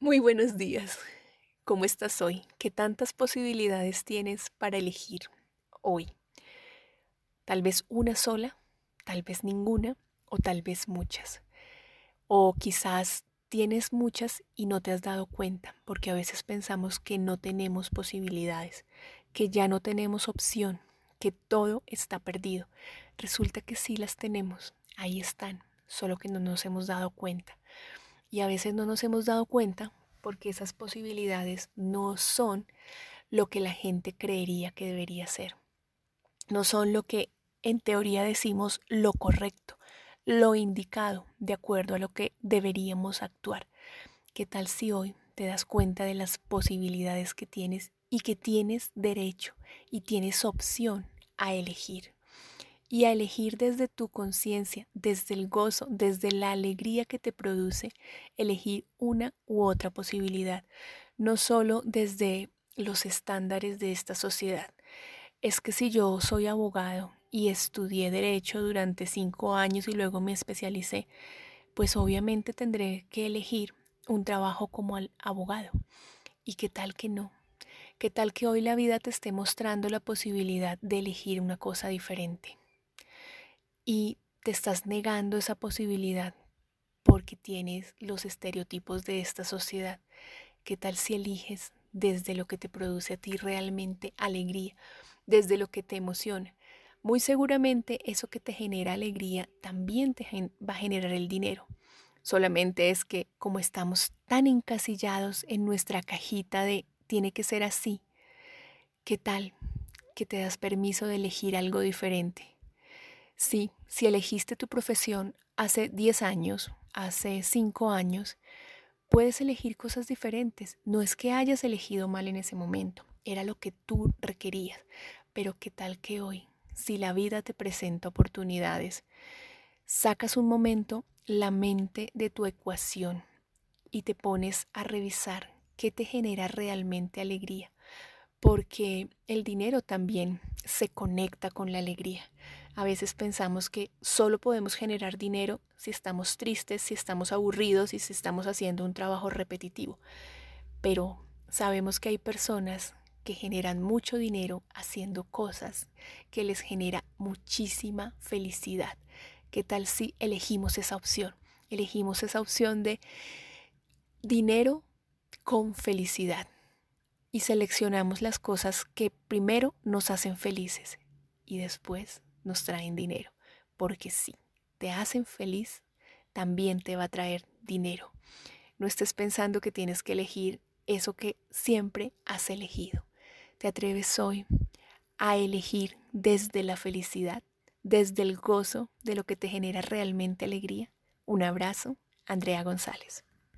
Muy buenos días. ¿Cómo estás hoy? ¿Qué tantas posibilidades tienes para elegir hoy? Tal vez una sola, tal vez ninguna o tal vez muchas. O quizás tienes muchas y no te has dado cuenta, porque a veces pensamos que no tenemos posibilidades, que ya no tenemos opción, que todo está perdido. Resulta que sí las tenemos, ahí están, solo que no nos hemos dado cuenta. Y a veces no nos hemos dado cuenta porque esas posibilidades no son lo que la gente creería que debería ser. No son lo que en teoría decimos lo correcto, lo indicado, de acuerdo a lo que deberíamos actuar. ¿Qué tal si hoy te das cuenta de las posibilidades que tienes y que tienes derecho y tienes opción a elegir? Y a elegir desde tu conciencia, desde el gozo, desde la alegría que te produce, elegir una u otra posibilidad, no solo desde los estándares de esta sociedad. Es que si yo soy abogado y estudié derecho durante cinco años y luego me especialicé, pues obviamente tendré que elegir un trabajo como abogado. ¿Y qué tal que no? ¿Qué tal que hoy la vida te esté mostrando la posibilidad de elegir una cosa diferente? Y te estás negando esa posibilidad porque tienes los estereotipos de esta sociedad. ¿Qué tal si eliges desde lo que te produce a ti realmente alegría, desde lo que te emociona? Muy seguramente eso que te genera alegría también te va a generar el dinero. Solamente es que como estamos tan encasillados en nuestra cajita de tiene que ser así, ¿qué tal que te das permiso de elegir algo diferente? Sí, si elegiste tu profesión hace 10 años, hace 5 años, puedes elegir cosas diferentes. No es que hayas elegido mal en ese momento, era lo que tú requerías. Pero qué tal que hoy, si la vida te presenta oportunidades, sacas un momento la mente de tu ecuación y te pones a revisar qué te genera realmente alegría, porque el dinero también se conecta con la alegría. A veces pensamos que solo podemos generar dinero si estamos tristes, si estamos aburridos y si estamos haciendo un trabajo repetitivo. Pero sabemos que hay personas que generan mucho dinero haciendo cosas que les genera muchísima felicidad. ¿Qué tal si elegimos esa opción? Elegimos esa opción de dinero con felicidad y seleccionamos las cosas que primero nos hacen felices y después nos traen dinero. Porque si te hacen feliz, también te va a traer dinero. No estés pensando que tienes que elegir eso que siempre has elegido. Te atreves hoy a elegir desde la felicidad, desde el gozo de lo que te genera realmente alegría. Un abrazo, Andrea González.